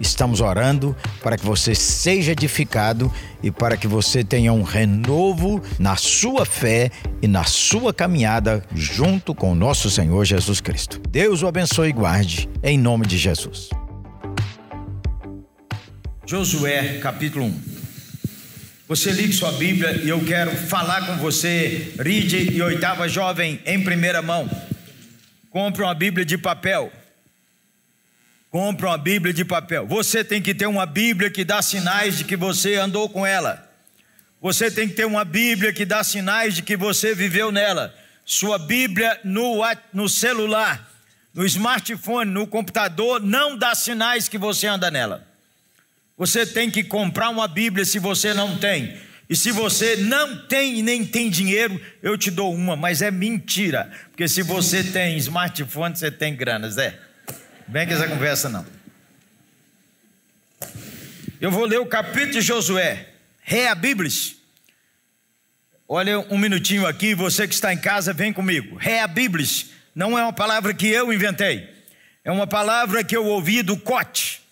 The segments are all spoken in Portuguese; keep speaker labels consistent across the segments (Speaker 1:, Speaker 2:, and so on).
Speaker 1: Estamos orando para que você seja edificado e para que você tenha um renovo na sua fé e na sua caminhada junto com o nosso Senhor Jesus Cristo. Deus o abençoe e guarde, em nome de Jesus. Josué, capítulo 1. Você ligue sua Bíblia e eu quero falar com você, Ride e oitava jovem, em primeira mão. Compre uma Bíblia de papel. Compre uma Bíblia de papel. Você tem que ter uma Bíblia que dá sinais de que você andou com ela. Você tem que ter uma Bíblia que dá sinais de que você viveu nela. Sua Bíblia no, no celular, no smartphone, no computador, não dá sinais que você anda nela. Você tem que comprar uma Bíblia se você não tem. E se você não tem e nem tem dinheiro, eu te dou uma, mas é mentira. Porque se você tem smartphone, você tem grana, Zé. Vem com essa conversa não. Eu vou ler o capítulo de Josué, Bíblia. Olha um minutinho aqui, você que está em casa, vem comigo. Bíblia não é uma palavra que eu inventei. É uma palavra que eu ouvi do Cote.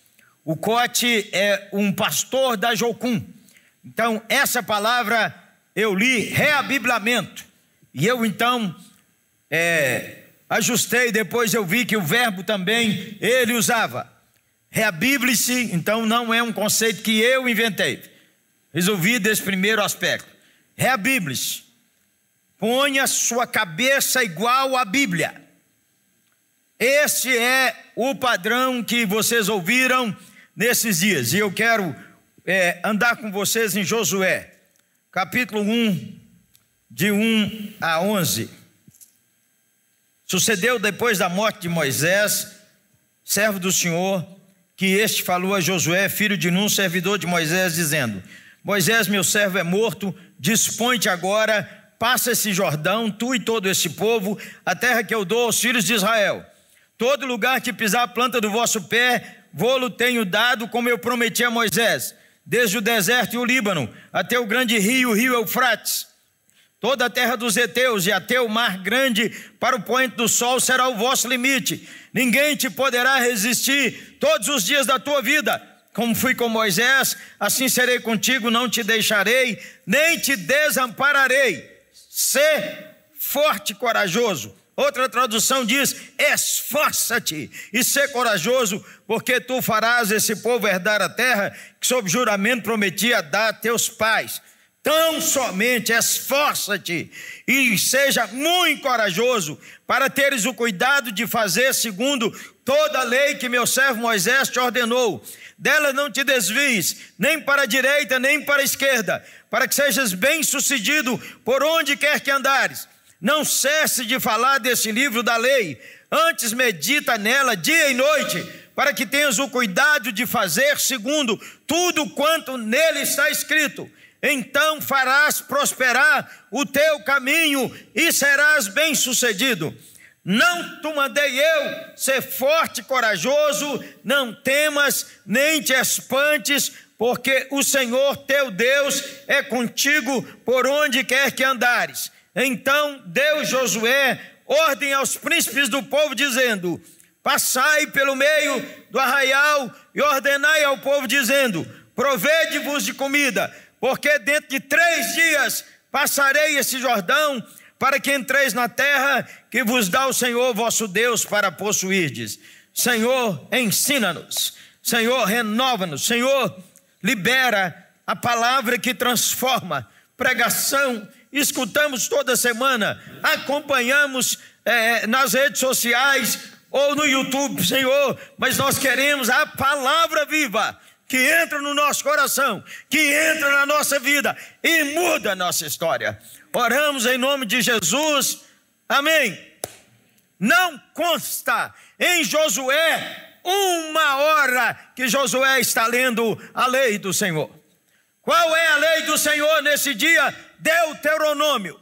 Speaker 1: O Cote é um pastor da Jocum. Então, essa palavra eu li reabiblamento. E eu então é, ajustei, depois eu vi que o verbo também ele usava. Reabible-se, então não é um conceito que eu inventei. Resolvi desse primeiro aspecto. Reabible-se. Ponha sua cabeça igual à Bíblia. Esse é o padrão que vocês ouviram nesses dias. E eu quero é, andar com vocês em Josué, capítulo 1, de 1 a 11. Sucedeu depois da morte de Moisés, servo do Senhor, que este falou a Josué, filho de Nun, servidor de Moisés, dizendo: Moisés, meu servo, é morto, dispõe-te agora, passa esse Jordão, tu e todo esse povo, a terra que eu dou aos filhos de Israel. Todo lugar que pisar a planta do vosso pé, vou-lo tenho dado, como eu prometi a Moisés, desde o deserto e o Líbano, até o grande rio, o rio Eufrates. Toda a terra dos heteus e até o mar grande, para o poente do sol, será o vosso limite. Ninguém te poderá resistir todos os dias da tua vida. Como fui com Moisés, assim serei contigo, não te deixarei, nem te desampararei. Sê forte e corajoso Outra tradução diz: esforça-te e ser corajoso, porque tu farás esse povo herdar a terra que, sob juramento, prometia dar a teus pais. Tão somente esforça-te e seja muito corajoso para teres o cuidado de fazer segundo toda a lei que meu servo Moisés te ordenou. Dela não te desvies, nem para a direita, nem para a esquerda, para que sejas bem-sucedido por onde quer que andares. Não cesse de falar desse livro da lei, antes medita nela dia e noite, para que tenhas o cuidado de fazer segundo tudo quanto nele está escrito. Então farás prosperar o teu caminho e serás bem-sucedido. Não te mandei eu ser forte e corajoso, não temas, nem te espantes, porque o Senhor teu Deus é contigo por onde quer que andares. Então deu Josué ordem aos príncipes do povo, dizendo: Passai pelo meio do arraial e ordenai ao povo, dizendo: Provede-vos de comida, porque dentro de três dias passarei esse Jordão, para que entreis na terra que vos dá o Senhor vosso Deus para possuirdes. Senhor, ensina-nos. Senhor, renova-nos. Senhor, libera a palavra que transforma. Pregação escutamos toda semana, acompanhamos é, nas redes sociais ou no YouTube, Senhor, mas nós queremos a palavra viva que entra no nosso coração, que entra na nossa vida e muda a nossa história. Oramos em nome de Jesus, amém. Não consta em Josué uma hora que Josué está lendo a lei do Senhor. Qual é a lei do Senhor nesse dia? Deuteronômio.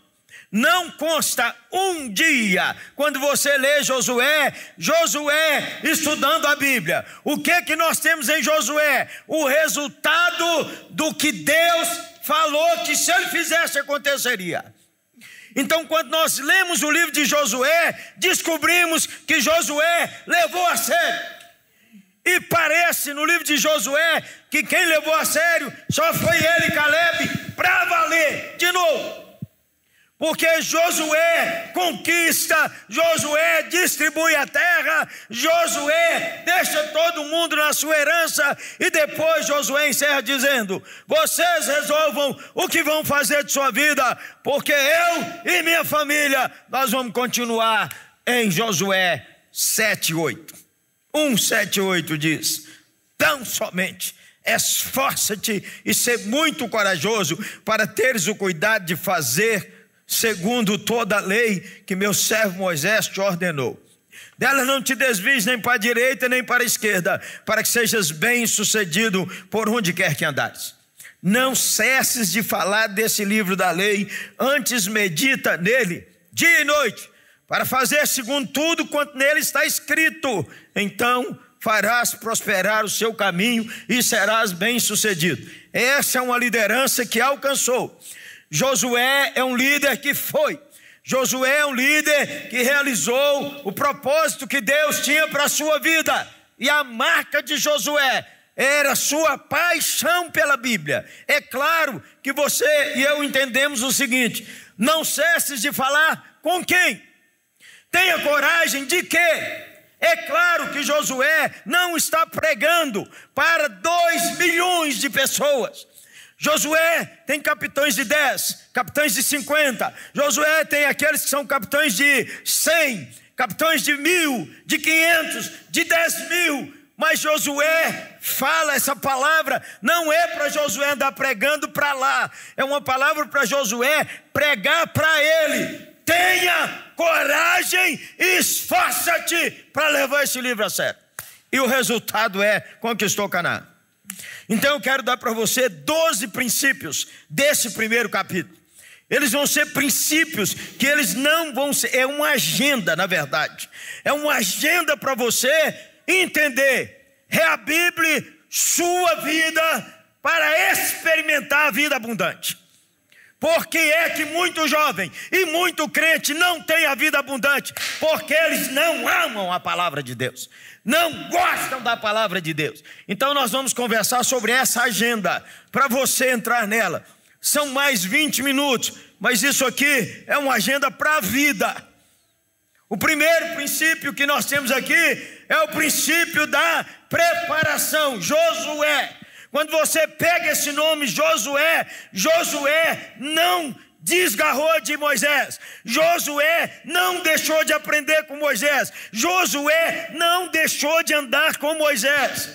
Speaker 1: Não consta um dia, quando você lê Josué, Josué estudando a Bíblia. O que que nós temos em Josué? O resultado do que Deus falou que se ele fizesse aconteceria. Então, quando nós lemos o livro de Josué, descobrimos que Josué levou a sério. E parece no livro de Josué que quem levou a sério só foi ele, Caleb, para valer. De novo, porque Josué conquista, Josué distribui a terra, Josué deixa todo mundo na sua herança, e depois Josué encerra dizendo: Vocês resolvam o que vão fazer de sua vida, porque eu e minha família, nós vamos continuar em Josué 7,8. 1,7,8 diz: Tão somente esforça-te e ser muito corajoso para teres o cuidado de fazer segundo toda a lei que meu servo Moisés te ordenou. Dela não te desvies nem para a direita nem para a esquerda, para que sejas bem sucedido por onde quer que andares. Não cesses de falar desse livro da lei, antes medita nele, dia e noite, para fazer segundo tudo quanto nele está escrito. Então farás prosperar o seu caminho e serás bem sucedido. Essa é uma liderança que alcançou Josué é um líder que foi. Josué é um líder que realizou o propósito que Deus tinha para a sua vida. E a marca de Josué era sua paixão pela Bíblia. É claro que você e eu entendemos o seguinte: não cesses de falar com quem? Tenha coragem de quê? É claro que Josué não está pregando para dois milhões de pessoas. Josué tem capitães de 10, capitães de 50. Josué tem aqueles que são capitães de 100, capitães de mil, de 500, de 10 mil. Mas Josué fala essa palavra, não é para Josué andar pregando para lá, é uma palavra para Josué pregar para ele. Tenha coragem e esforça-te para levar esse livro a sério. E o resultado é conquistou Canaã. Então eu quero dar para você 12 princípios desse primeiro capítulo. Eles vão ser princípios que eles não vão ser, é uma agenda, na verdade. É uma agenda para você entender. É a Bíblia, sua vida, para experimentar a vida abundante. Porque é que muito jovem e muito crente não tem a vida abundante? Porque eles não amam a palavra de Deus, não gostam da palavra de Deus. Então nós vamos conversar sobre essa agenda, para você entrar nela. São mais 20 minutos, mas isso aqui é uma agenda para a vida. O primeiro princípio que nós temos aqui é o princípio da preparação. Josué quando você pega esse nome Josué, Josué não desgarrou de Moisés. Josué não deixou de aprender com Moisés. Josué não deixou de andar com Moisés.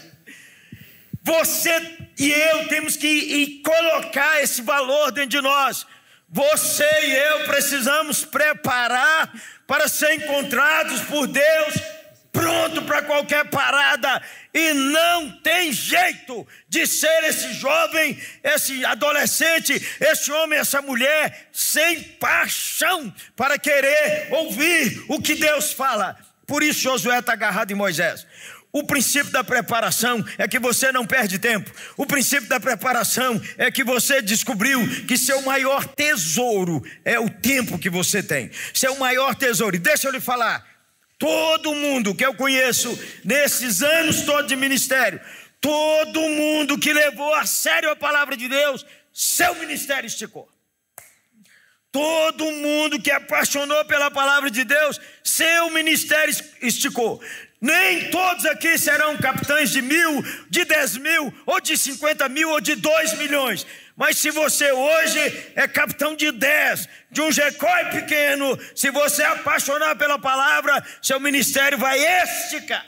Speaker 1: Você e eu temos que colocar esse valor dentro de nós. Você e eu precisamos preparar para ser encontrados por Deus pronto para qualquer parada, e não tem jeito de ser esse jovem, esse adolescente, esse homem, essa mulher, sem paixão para querer ouvir o que Deus fala. Por isso Josué está agarrado em Moisés. O princípio da preparação é que você não perde tempo. O princípio da preparação é que você descobriu que seu maior tesouro é o tempo que você tem. Seu maior tesouro. E deixa eu lhe falar, Todo mundo que eu conheço nesses anos todos de ministério, todo mundo que levou a sério a palavra de Deus, seu ministério esticou. Todo mundo que apaixonou pela palavra de Deus, seu ministério esticou. Nem todos aqui serão capitães de mil, de dez mil, ou de cinquenta mil, ou de dois milhões. Mas se você hoje é capitão de 10, de um Jecói pequeno, se você é apaixonar pela palavra, seu ministério vai esticar.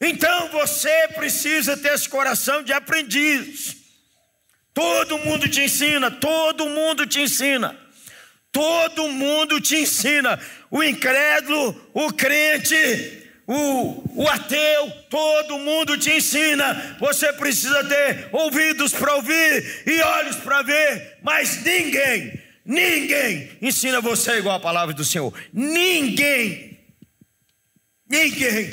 Speaker 1: Então você precisa ter esse coração de aprendiz. Todo mundo te ensina, todo mundo te ensina. Todo mundo te ensina. O incrédulo, o crente, o, o ateu, todo mundo te ensina. Você precisa ter ouvidos para ouvir e olhos para ver, mas ninguém, ninguém ensina você igual a palavra do Senhor. Ninguém. Ninguém.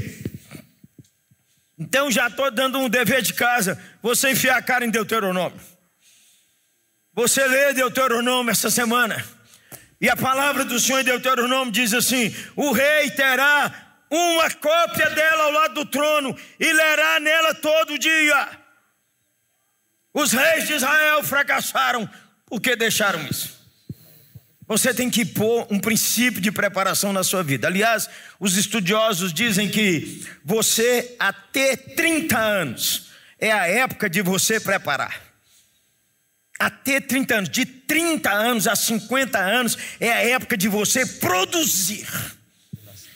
Speaker 1: Então já estou dando um dever de casa. Você enfiar a cara em Deuteronômio. Você lê Deuteronômio essa semana. E a palavra do Senhor em Deuteronômio diz assim: o rei terá uma cópia dela ao lado do trono e lerá nela todo dia. Os reis de Israel fracassaram porque deixaram isso. Você tem que pôr um princípio de preparação na sua vida. Aliás, os estudiosos dizem que você, até 30 anos, é a época de você preparar. Até 30 anos, de 30 anos a 50 anos, é a época de você produzir.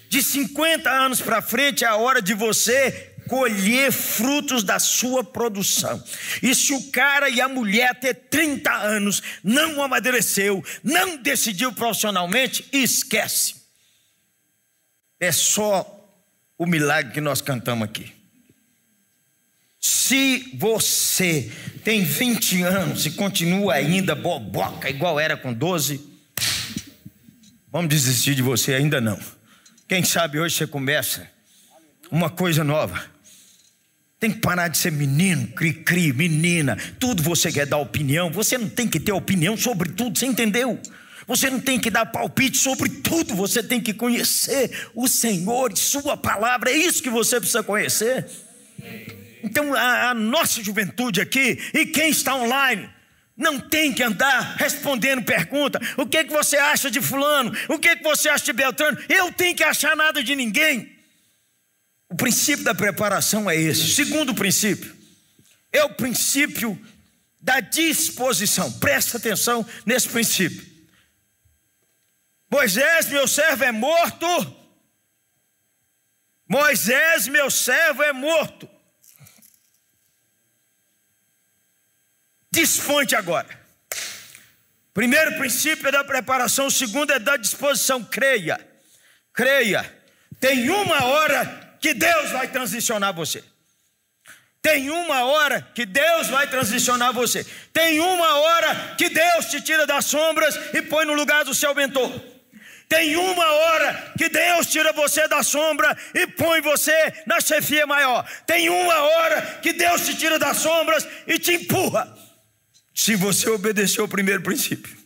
Speaker 1: De 50 anos para frente é a hora de você colher frutos da sua produção. E se o cara e a mulher ter 30 anos não amadureceu, não decidiu profissionalmente, esquece. É só o milagre que nós cantamos aqui. Se você tem 20 anos e continua ainda boboca igual era com 12, vamos desistir de você ainda não. Quem sabe hoje você começa uma coisa nova. Tem que parar de ser menino, cri-cri, menina. Tudo você quer dar opinião. Você não tem que ter opinião sobre tudo, você entendeu? Você não tem que dar palpite sobre tudo. Você tem que conhecer o Senhor e Sua palavra. É isso que você precisa conhecer. Então, a, a nossa juventude aqui e quem está online. Não tem que andar respondendo pergunta. O que, que você acha de fulano? O que, que você acha de Beltrano? Eu tenho que achar nada de ninguém. O princípio da preparação é esse. Segundo princípio é o princípio da disposição. Presta atenção nesse princípio. Moisés, meu servo, é morto. Moisés, meu servo, é morto. Dispõe agora. Primeiro princípio é da preparação, o segundo é da disposição. Creia, creia. Tem uma hora que Deus vai transicionar você. Tem uma hora que Deus vai transicionar você. Tem uma hora que Deus te tira das sombras e põe no lugar do seu mentor. Tem uma hora que Deus tira você da sombra e põe você na chefia maior. Tem uma hora que Deus te tira das sombras e te empurra. Se você obedecer o primeiro princípio.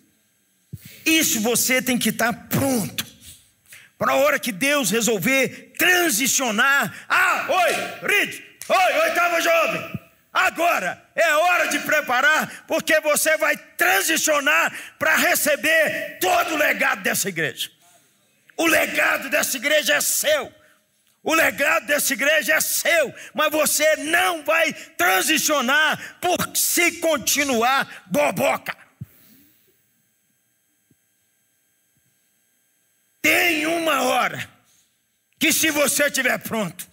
Speaker 1: Isso você tem que estar pronto para a hora que Deus resolver transicionar. Ah, oi, Rid, oi, oitava jovem. Agora é hora de preparar, porque você vai transicionar para receber todo o legado dessa igreja. O legado dessa igreja é seu. O legado dessa igreja é seu, mas você não vai transicionar por se continuar boboca. Tem uma hora que se você estiver pronto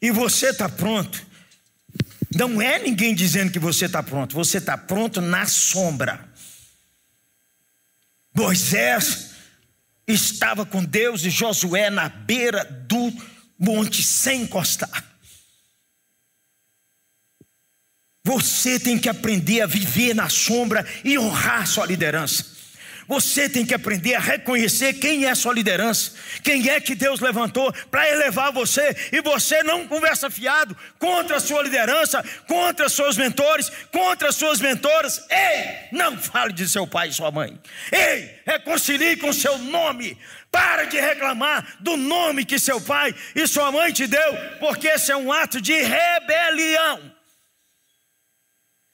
Speaker 1: e você está pronto, não é ninguém dizendo que você está pronto, você está pronto na sombra. Moisés estava com Deus e Josué na beira do monte sem encostar. Você tem que aprender a viver na sombra e honrar sua liderança. Você tem que aprender a reconhecer quem é sua liderança, quem é que Deus levantou para elevar você, e você não conversa fiado contra a sua liderança, contra seus mentores, contra suas mentoras. Ei, não fale de seu pai e sua mãe. Ei, reconcilie com seu nome. Para de reclamar do nome que seu pai e sua mãe te deu, porque esse é um ato de rebelião.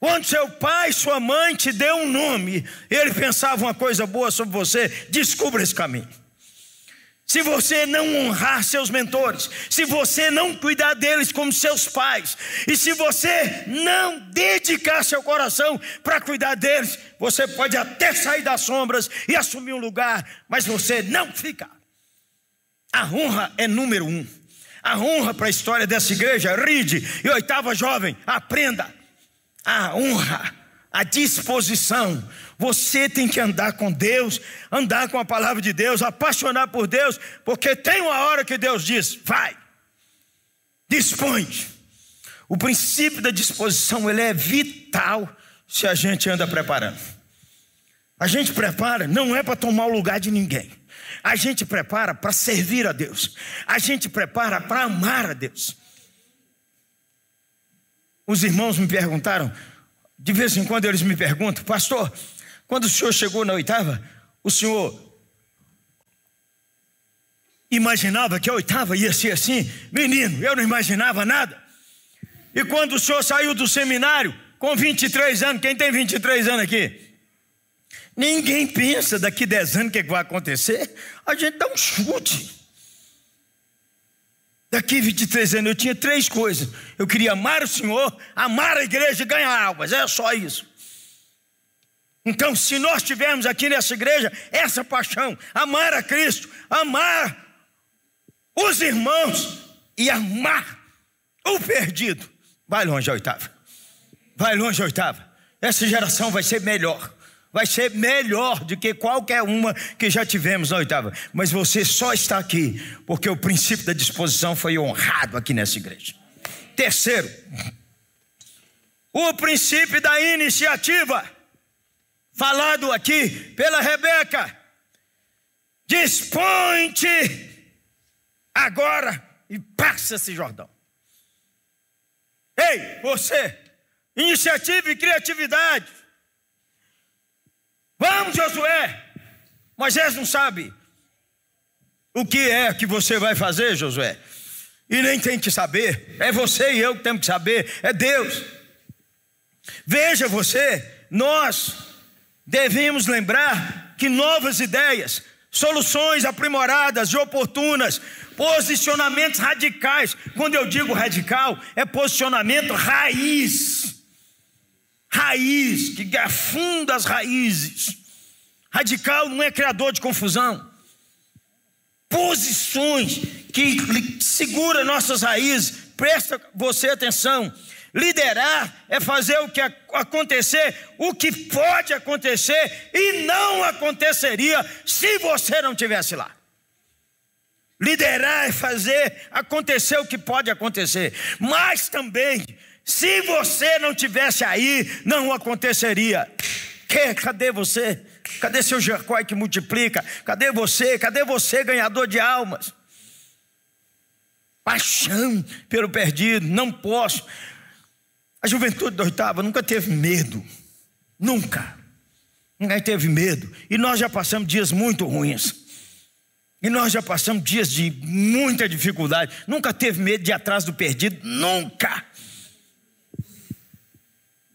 Speaker 1: Quando seu pai e sua mãe te deu um nome, ele pensava uma coisa boa sobre você, descubra esse caminho. Se você não honrar seus mentores, se você não cuidar deles como seus pais, e se você não dedicar seu coração para cuidar deles, você pode até sair das sombras e assumir um lugar, mas você não fica. A honra é número um. A honra para a história dessa igreja, ride e oitava jovem, aprenda a honra, a disposição. Você tem que andar com Deus, andar com a palavra de Deus, apaixonar por Deus, porque tem uma hora que Deus diz: vai, dispõe. O princípio da disposição ele é vital se a gente anda preparando. A gente prepara não é para tomar o lugar de ninguém. A gente prepara para servir a Deus. A gente prepara para amar a Deus. Os irmãos me perguntaram, de vez em quando eles me perguntam, pastor, quando o senhor chegou na oitava, o senhor imaginava que a oitava ia ser assim? Menino, eu não imaginava nada. E quando o senhor saiu do seminário, com 23 anos, quem tem 23 anos aqui? Ninguém pensa daqui 10 anos o que, é que vai acontecer. A gente dá um chute. Daqui 23 anos eu tinha três coisas. Eu queria amar o Senhor, amar a igreja e ganhar almas. É só isso. Então, se nós tivermos aqui nessa igreja essa paixão, amar a Cristo, amar os irmãos e amar o perdido, vai longe a oitava. Vai longe a oitava. Essa geração vai ser melhor vai ser melhor do que qualquer uma que já tivemos na oitava. Mas você só está aqui porque o princípio da disposição foi honrado aqui nessa igreja. Terceiro, o princípio da iniciativa, falado aqui pela Rebeca. Dispõe-te agora e passa esse Jordão. Ei, você, iniciativa e criatividade. Vamos, Josué. Moisés não sabe o que é que você vai fazer, Josué. E nem tem que saber. É você e eu que temos que saber. É Deus. Veja você, nós devemos lembrar que novas ideias, soluções aprimoradas e oportunas, posicionamentos radicais. Quando eu digo radical, é posicionamento raiz raiz, que afunda as raízes. Radical não é criador de confusão. Posições que segura nossas raízes. Presta você atenção. Liderar é fazer o que acontecer, o que pode acontecer e não aconteceria se você não tivesse lá. Liderar é fazer acontecer o que pode acontecer, mas também se você não tivesse aí, não aconteceria. Que, cadê você? Cadê seu Jacói que multiplica? Cadê você? Cadê você, ganhador de almas? Paixão pelo perdido, não posso. A juventude da oitava nunca teve medo. Nunca. Nunca teve medo. E nós já passamos dias muito ruins. E nós já passamos dias de muita dificuldade. Nunca teve medo de ir atrás do perdido. Nunca.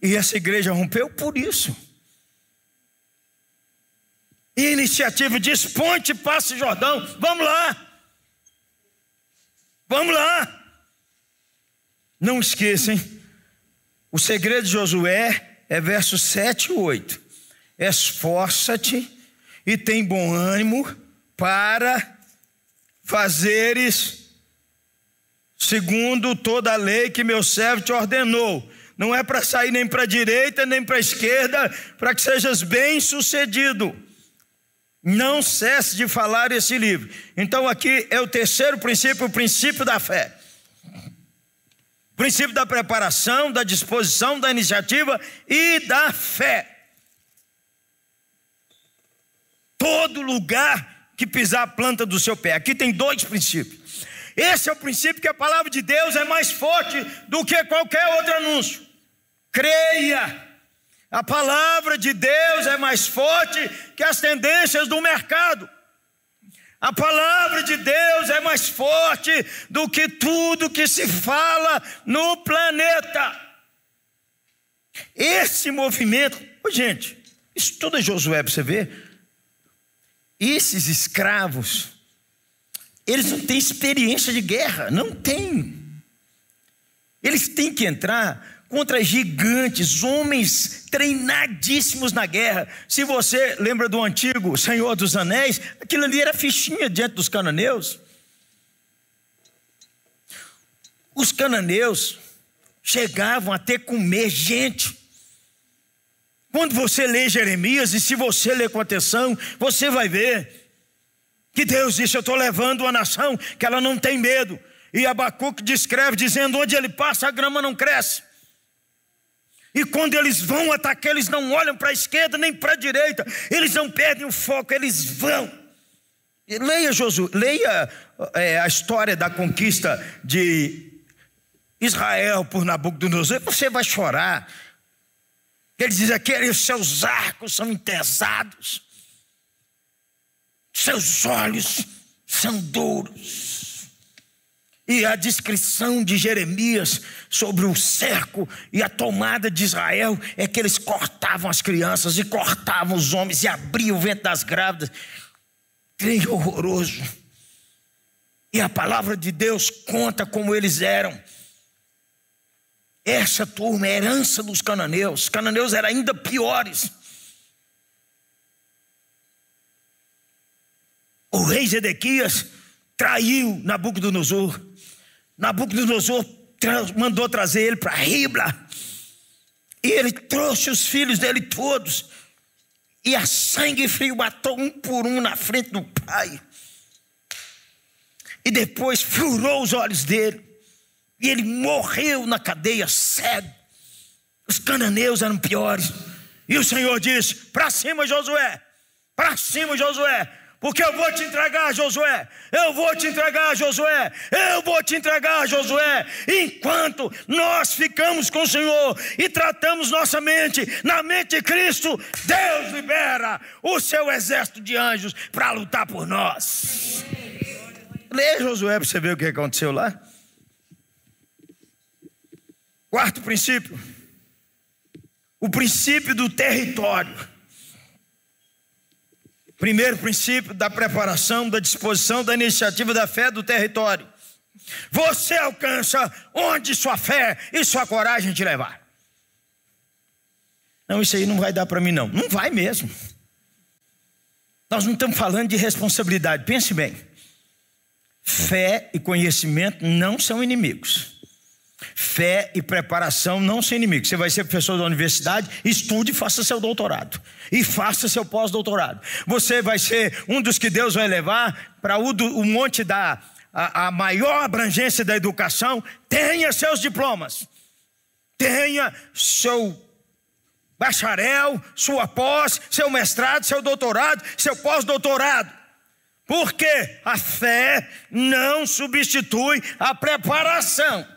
Speaker 1: E essa igreja rompeu por isso. Iniciativa diz: Ponte, passe Jordão, vamos lá. Vamos lá. Não esqueçam, o segredo de Josué é versos 7 e 8. Esforça-te e tem bom ânimo para fazeres segundo toda a lei que meu servo te ordenou não é para sair nem para a direita nem para a esquerda, para que sejas bem sucedido. Não cesse de falar esse livro. Então, aqui é o terceiro princípio, o princípio da fé. Princípio da preparação, da disposição, da iniciativa e da fé. Todo lugar que pisar a planta do seu pé. Aqui tem dois princípios. Esse é o princípio que a palavra de Deus é mais forte do que qualquer outro anúncio. Creia. A palavra de Deus é mais forte que as tendências do mercado. A palavra de Deus é mais forte do que tudo que se fala no planeta. Esse movimento, oh, gente, estuda Josué para você ver. Esses escravos, eles não têm experiência de guerra, não têm. Eles têm que entrar contra gigantes, homens treinadíssimos na guerra. Se você lembra do antigo Senhor dos Anéis, aquilo ali era fichinha diante dos cananeus. Os cananeus chegavam a ter comer gente. Quando você lê Jeremias, e se você ler com atenção, você vai ver que Deus disse: Eu estou levando uma nação que ela não tem medo. E Abacuque descreve dizendo: Onde ele passa, a grama não cresce E quando eles vão atacar, eles não olham para a esquerda nem para a direita, eles não perdem o foco, eles vão. Leia, Josué, leia é, a história da conquista de Israel por Nabucodonosor, você vai chorar. Ele diz: aqueles seus arcos são entesados, seus olhos são duros. E a descrição de Jeremias sobre o cerco e a tomada de Israel é que eles cortavam as crianças e cortavam os homens e abriam o vento das grávidas. Trem horroroso. E a palavra de Deus conta como eles eram. Essa turma é herança dos cananeus. Os cananeus eram ainda piores. O rei Zedequias traiu Nabucodonosor. Nabucodonosor mandou trazer ele para Ribla. E ele trouxe os filhos dele todos. E a sangue frio matou um por um na frente do pai. E depois furou os olhos dele. E ele morreu na cadeia cego. Os cananeus eram piores. E o Senhor disse: Para cima, Josué. Para cima, Josué porque eu vou te entregar, Josué. Eu vou te entregar, Josué. Eu vou te entregar, Josué. Enquanto nós ficamos com o Senhor e tratamos nossa mente na mente de Cristo, Deus libera o seu exército de anjos para lutar por nós. Leia Josué para você ver o que aconteceu lá. Quarto princípio: o princípio do território. Primeiro princípio da preparação, da disposição, da iniciativa da fé do território. Você alcança onde sua fé e sua coragem te levar. Não, isso aí não vai dar para mim, não. Não vai mesmo. Nós não estamos falando de responsabilidade. Pense bem. Fé e conhecimento não são inimigos. Fé e preparação não são inimigos. Você vai ser professor da universidade, estude e faça seu doutorado. E faça seu pós-doutorado. Você vai ser um dos que Deus vai levar para o, monte da a, a maior abrangência da educação. Tenha seus diplomas. Tenha seu bacharel, sua pós, seu mestrado, seu doutorado, seu pós-doutorado. Porque a fé não substitui a preparação.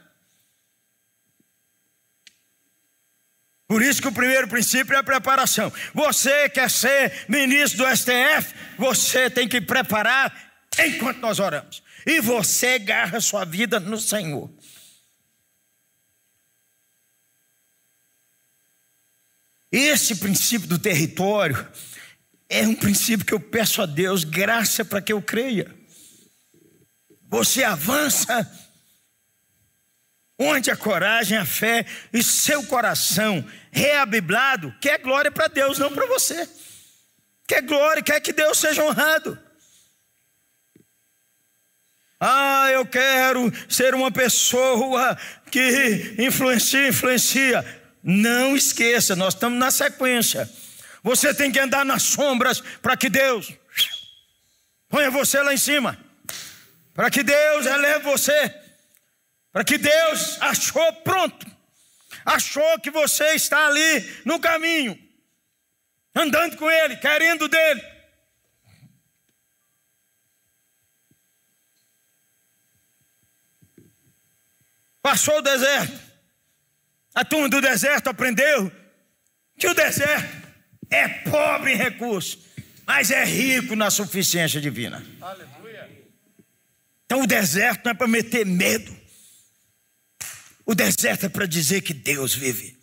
Speaker 1: Por isso que o primeiro princípio é a preparação. Você quer ser ministro do STF, você tem que preparar enquanto nós oramos. E você agarra sua vida no Senhor. Esse princípio do território é um princípio que eu peço a Deus graça para que eu creia. Você avança onde a coragem, a fé e seu coração reabiblado quer glória para Deus, não para você. Quer glória, quer que Deus seja honrado. Ah, eu quero ser uma pessoa que influencia, influencia. Não esqueça, nós estamos na sequência. Você tem que andar nas sombras para que Deus ponha você lá em cima. Para que Deus eleve você. Para que Deus achou pronto achou que você está ali no caminho, andando com Ele, querendo dele. Passou o deserto, a turma do deserto aprendeu que o deserto é pobre em recursos, mas é rico na suficiência divina. Aleluia. Então o deserto não é para meter medo. O deserto é para dizer que Deus vive.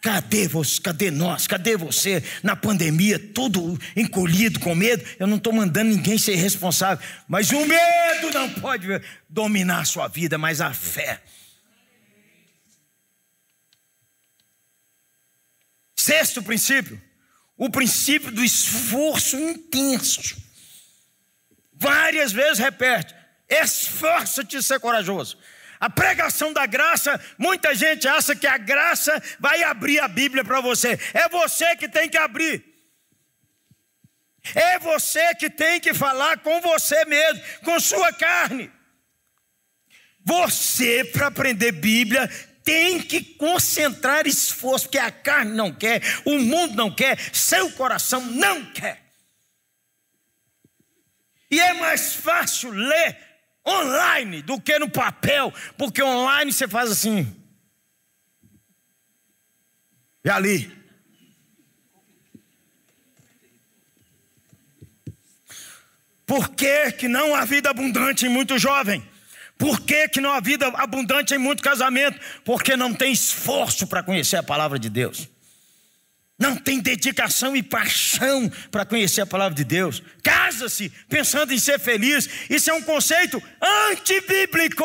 Speaker 1: Cadê você? Cadê nós? Cadê você na pandemia, todo encolhido com medo? Eu não estou mandando ninguém ser responsável, mas o medo não pode dominar a sua vida, mas a fé. Sexto princípio, o princípio do esforço intenso. Várias vezes repete: esforça-te ser corajoso. A pregação da graça, muita gente acha que a graça vai abrir a Bíblia para você. É você que tem que abrir. É você que tem que falar com você mesmo, com sua carne. Você, para aprender Bíblia, tem que concentrar esforço, porque a carne não quer, o mundo não quer, seu coração não quer. E é mais fácil ler online do que no papel, porque online você faz assim. E ali. Por que, que não há vida abundante em muito jovem? Por que, que não há vida abundante em muito casamento? Porque não tem esforço para conhecer a palavra de Deus. Não tem dedicação e paixão para conhecer a palavra de Deus. Casa-se pensando em ser feliz. Isso é um conceito antibíblico.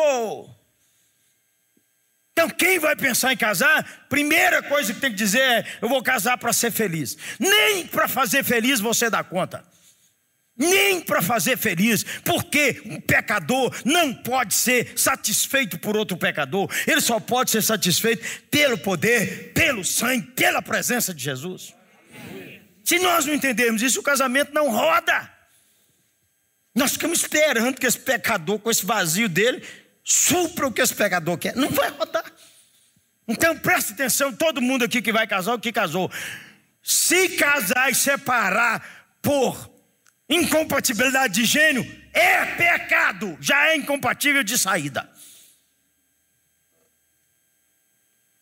Speaker 1: Então, quem vai pensar em casar, primeira coisa que tem que dizer é: eu vou casar para ser feliz. Nem para fazer feliz você dá conta nem para fazer feliz, porque um pecador não pode ser satisfeito por outro pecador, ele só pode ser satisfeito pelo poder, pelo sangue, pela presença de Jesus. Se nós não entendermos isso, o casamento não roda. Nós ficamos esperando que esse pecador, com esse vazio dele, supra o que esse pecador quer. Não vai rodar. Então preste atenção, todo mundo aqui que vai casar, o que casou. Se casar e separar por Incompatibilidade de gênio é pecado, já é incompatível de saída.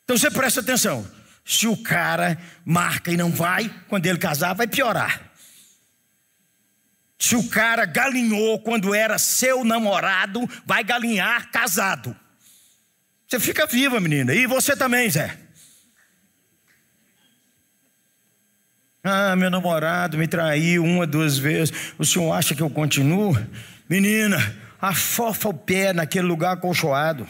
Speaker 1: Então você presta atenção. Se o cara marca e não vai, quando ele casar, vai piorar. Se o cara galinhou quando era seu namorado, vai galinhar casado. Você fica viva, menina. E você também, Zé. Ah, meu namorado me traiu uma, duas vezes. O senhor acha que eu continuo? Menina, afofa o pé naquele lugar acolchoado.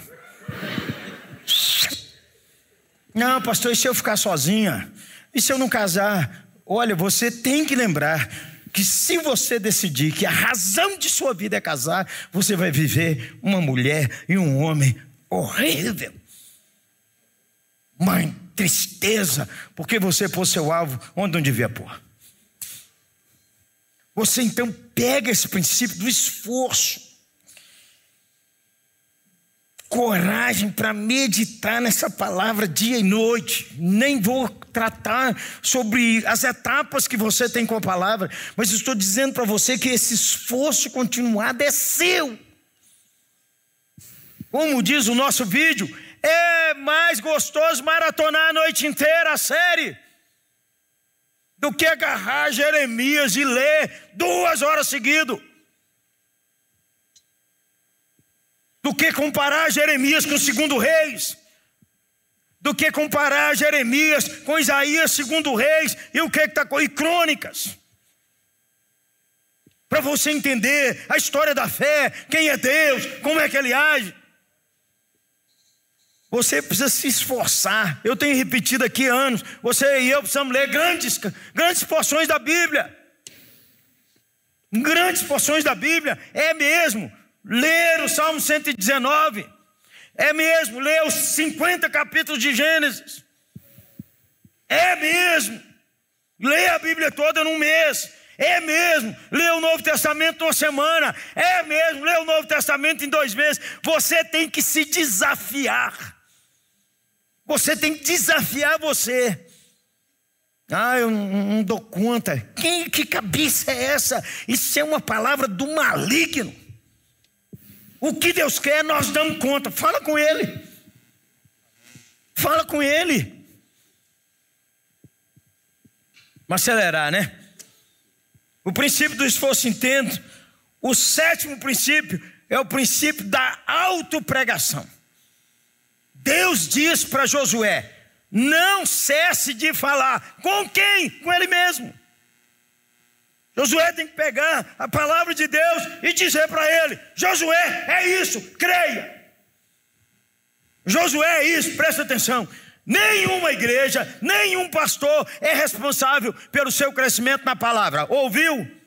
Speaker 1: Não, pastor, e se eu ficar sozinha? E se eu não casar? Olha, você tem que lembrar que se você decidir que a razão de sua vida é casar, você vai viver uma mulher e um homem horrível. Mãe, tristeza, porque você pôs seu alvo onde não devia pôr. Você então pega esse princípio do esforço, coragem para meditar nessa palavra dia e noite. Nem vou tratar sobre as etapas que você tem com a palavra, mas estou dizendo para você que esse esforço continuado é seu. Como diz o nosso vídeo, é mais gostoso maratonar a noite inteira a série do que agarrar Jeremias e ler duas horas seguidas. Do que comparar Jeremias com o segundo reis. Do que comparar Jeremias com Isaías segundo reis e o que está com e crônicas. Para você entender a história da fé, quem é Deus, como é que ele age. Você precisa se esforçar. Eu tenho repetido aqui anos. Você e eu precisamos ler grandes, grandes porções da Bíblia. Grandes porções da Bíblia. É mesmo. Ler o Salmo 119. É mesmo. Ler os 50 capítulos de Gênesis. É mesmo. Ler a Bíblia toda num mês. É mesmo, ler o Novo Testamento numa semana. É mesmo, ler o Novo Testamento em dois meses. Você tem que se desafiar. Você tem que desafiar você. Ah, eu não, dou conta. Quem, que cabeça é essa? Isso é uma palavra do maligno. O que Deus quer, nós damos conta. Fala com Ele. Fala com Ele. Vamos acelerar, né? O princípio do esforço intenso. O sétimo princípio é o princípio da autopregação. Deus diz para Josué: não cesse de falar. Com quem? Com ele mesmo. Josué tem que pegar a palavra de Deus e dizer para ele: Josué, é isso, creia. Josué é isso, presta atenção. Nenhuma igreja, nenhum pastor é responsável pelo seu crescimento na palavra. Ouviu?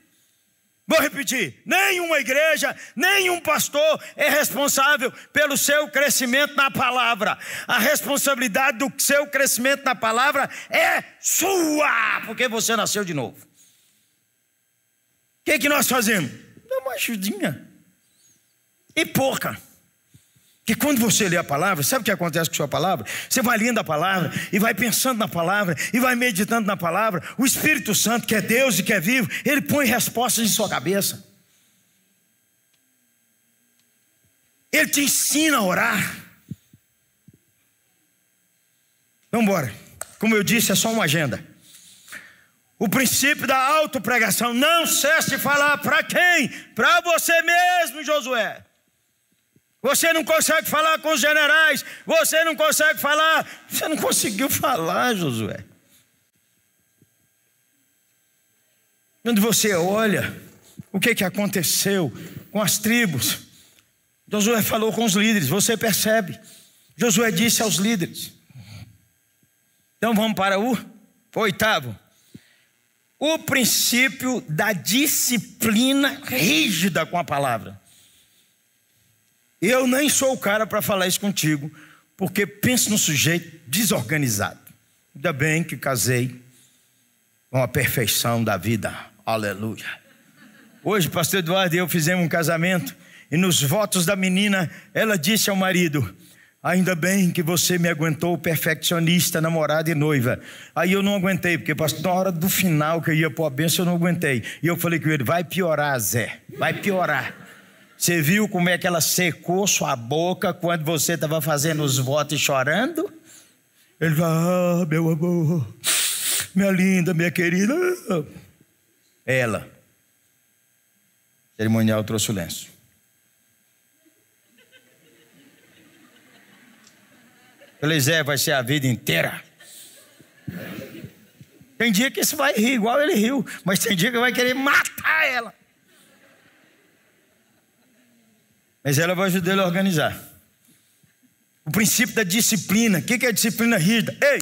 Speaker 1: Vou repetir: nenhuma igreja, nenhum pastor é responsável pelo seu crescimento na palavra. A responsabilidade do seu crescimento na palavra é sua, porque você nasceu de novo. O que, que nós fazemos? Dá uma ajudinha. E pouca. Que quando você lê a palavra, sabe o que acontece com a sua palavra? Você vai lendo a palavra e vai pensando na palavra e vai meditando na palavra. O Espírito Santo, que é Deus e que é vivo, ele põe respostas em sua cabeça. Ele te ensina a orar. Vamos embora. Como eu disse, é só uma agenda. O princípio da autopregação. Não cesse de falar para quem? Para você mesmo, Josué. Você não consegue falar com os generais. Você não consegue falar. Você não conseguiu falar, Josué. Quando você olha o que, que aconteceu com as tribos, Josué falou com os líderes, você percebe. Josué disse aos líderes. Então vamos para o oitavo. O princípio da disciplina rígida com a palavra. Eu nem sou o cara para falar isso contigo, porque penso no sujeito desorganizado. Ainda bem que casei com a perfeição da vida. Aleluia. Hoje, pastor Eduardo e eu fizemos um casamento e nos votos da menina, ela disse ao marido: Ainda bem que você me aguentou, perfeccionista, namorada e noiva. Aí eu não aguentei, porque pastor, na hora do final que eu ia pôr a benção, eu não aguentei. E eu falei com ele: vai piorar, Zé, vai piorar. Você viu como é que ela secou sua boca quando você estava fazendo os votos e chorando? Ele vai, ah, meu amor, minha linda, minha querida. Ela. O cerimonial trouxe o lenço. Falei, Zé, vai ser a vida inteira. Tem dia que você vai rir, igual ele riu, mas tem dia que vai querer matar ela. Mas ela vai ajudar ele a organizar. O princípio da disciplina. O que é disciplina rígida? Ei,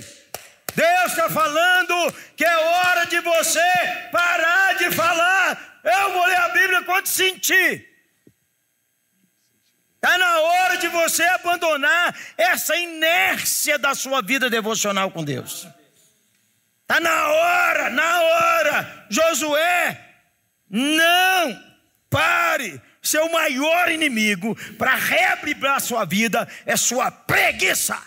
Speaker 1: Deus está falando que é hora de você parar de falar. Eu vou ler a Bíblia quando sentir. Está na hora de você abandonar essa inércia da sua vida devocional com Deus. Está na hora, na hora. Josué, não pare seu maior inimigo para a sua vida é sua preguiça.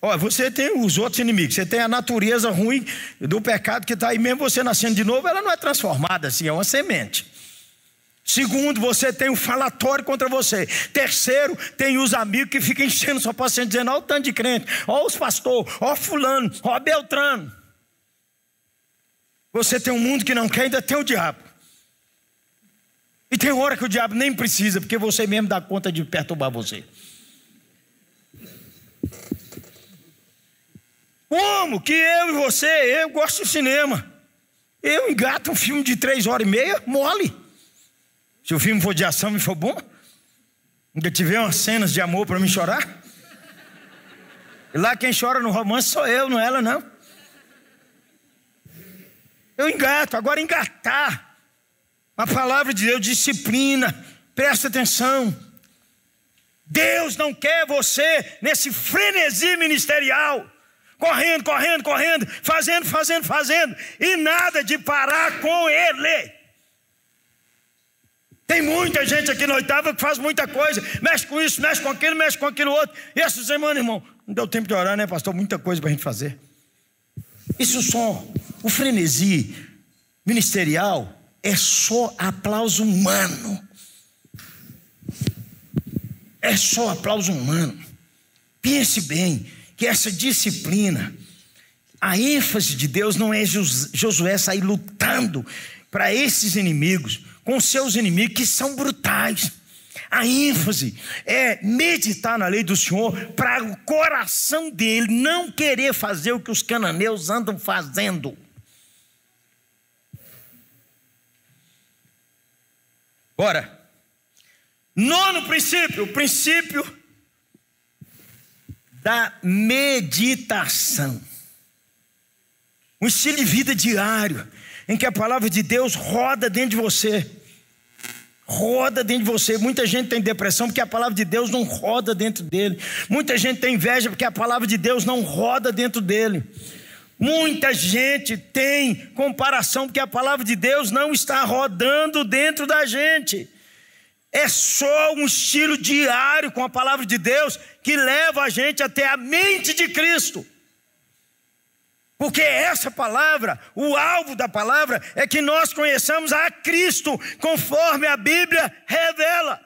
Speaker 1: Olha, você tem os outros inimigos, você tem a natureza ruim do pecado que está aí, mesmo você nascendo de novo, ela não é transformada assim, é uma semente. Segundo, você tem o um falatório contra você. Terceiro, tem os amigos que ficam enchendo sua paciência, dizendo: olha o tanto de crente, olha os pastores, olha Fulano, olha Beltrano. Você tem um mundo que não quer, ainda tem o diabo. E tem hora que o diabo nem precisa, porque você mesmo dá conta de perturbar você. Como que eu e você, eu gosto de cinema. Eu engato um filme de três horas e meia, mole. Se o filme for de ação e for bom, ainda tiver umas cenas de amor para me chorar. E lá quem chora no romance sou eu, não é ela não. Eu engato, agora engatar. A palavra de Deus, disciplina, presta atenção. Deus não quer você nesse frenesi ministerial, correndo, correndo, correndo, fazendo, fazendo, fazendo, e nada de parar com Ele. Tem muita gente aqui na oitava que faz muita coisa, mexe com isso, mexe com aquilo, mexe com aquilo outro. E essa semana, irmão, não deu tempo de orar, né, pastor? Muita coisa para a gente fazer. Isso só, o frenesi ministerial é só aplauso humano. É só aplauso humano. Pense bem que essa disciplina, a ênfase de Deus não é Josué sair lutando para esses inimigos, com seus inimigos que são brutais. A ênfase é meditar na lei do Senhor para o coração dele não querer fazer o que os cananeus andam fazendo. Ora, nono princípio, o princípio da meditação. Um estilo de vida diário, em que a palavra de Deus roda dentro de você roda dentro de você. Muita gente tem depressão porque a palavra de Deus não roda dentro dele. Muita gente tem inveja porque a palavra de Deus não roda dentro dele. Muita gente tem comparação porque a palavra de Deus não está rodando dentro da gente. é só um estilo diário com a palavra de Deus que leva a gente até a mente de Cristo. Porque essa palavra, o alvo da palavra, é que nós conheçamos a Cristo, conforme a Bíblia revela.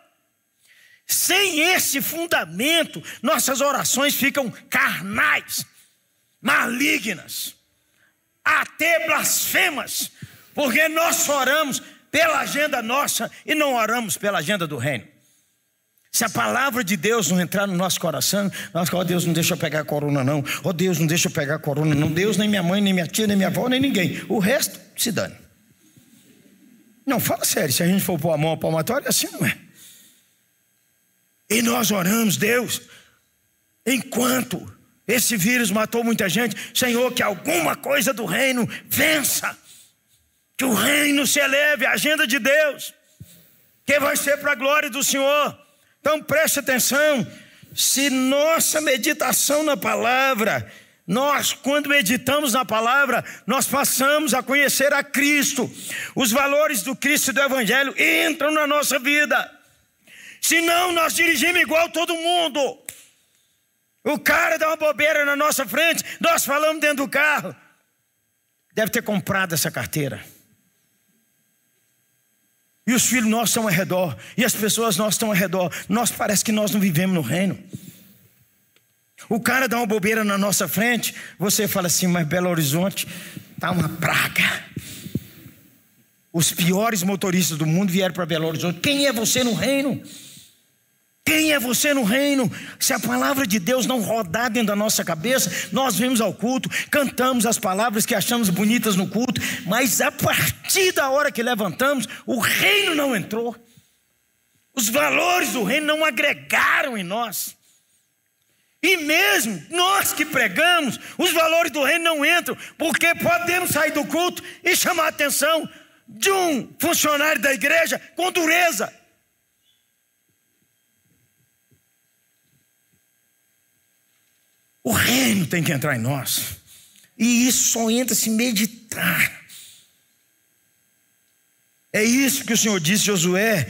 Speaker 1: Sem esse fundamento, nossas orações ficam carnais, malignas, até blasfemas, porque nós oramos pela agenda nossa e não oramos pela agenda do reino. Se a palavra de Deus não entrar no nosso coração, nós, oh Deus, não deixa eu pegar a corona, não. Oh Deus, não deixa eu pegar a corona, não. Deus, nem minha mãe, nem minha tia, nem minha avó, nem ninguém. O resto, se dane. Não, fala sério, se a gente for pôr a mão à palmatória, assim não é. E nós oramos, Deus, enquanto esse vírus matou muita gente, Senhor, que alguma coisa do reino vença. Que o reino se eleve, a agenda de Deus, que vai ser para a glória do Senhor. Então preste atenção: se nossa meditação na palavra, nós, quando meditamos na palavra, nós passamos a conhecer a Cristo, os valores do Cristo e do Evangelho entram na nossa vida. Senão, nós dirigimos igual todo mundo. O cara dá uma bobeira na nossa frente, nós falamos dentro do carro. Deve ter comprado essa carteira. E os filhos nossos estão ao redor. E as pessoas nossas estão ao redor. Nós parece que nós não vivemos no reino. O cara dá uma bobeira na nossa frente. Você fala assim, mas Belo Horizonte está uma praga. Os piores motoristas do mundo vieram para Belo Horizonte. Quem é você no reino? Quem é você no reino? Se a palavra de Deus não rodar dentro da nossa cabeça, nós vemos ao culto, cantamos as palavras que achamos bonitas no culto, mas a partir da hora que levantamos, o reino não entrou. Os valores do reino não agregaram em nós. E mesmo nós que pregamos, os valores do reino não entram, porque podemos sair do culto e chamar a atenção de um funcionário da igreja com dureza. O reino tem que entrar em nós. E isso só entra se meditar. É isso que o Senhor disse, Josué.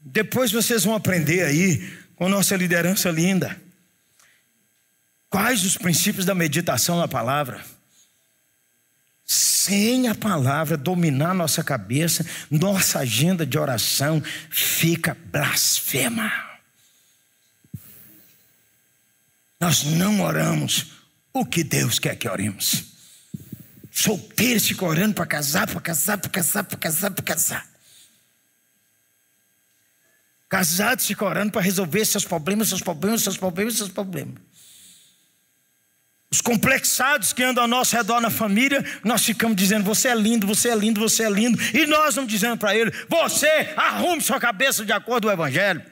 Speaker 1: Depois vocês vão aprender aí com nossa liderança linda. Quais os princípios da meditação na palavra? Sem a palavra dominar nossa cabeça, nossa agenda de oração fica blasfema. Nós não oramos o que Deus quer que oremos. Solteiros ficam orando para casar, para casar, para casar, para casar, para casar. Casados ficam orando para resolver seus problemas, seus problemas, seus problemas, seus problemas. Os complexados que andam ao nosso redor na família, nós ficamos dizendo: Você é lindo, você é lindo, você é lindo. E nós não dizendo para ele: Você arrume sua cabeça de acordo com o Evangelho.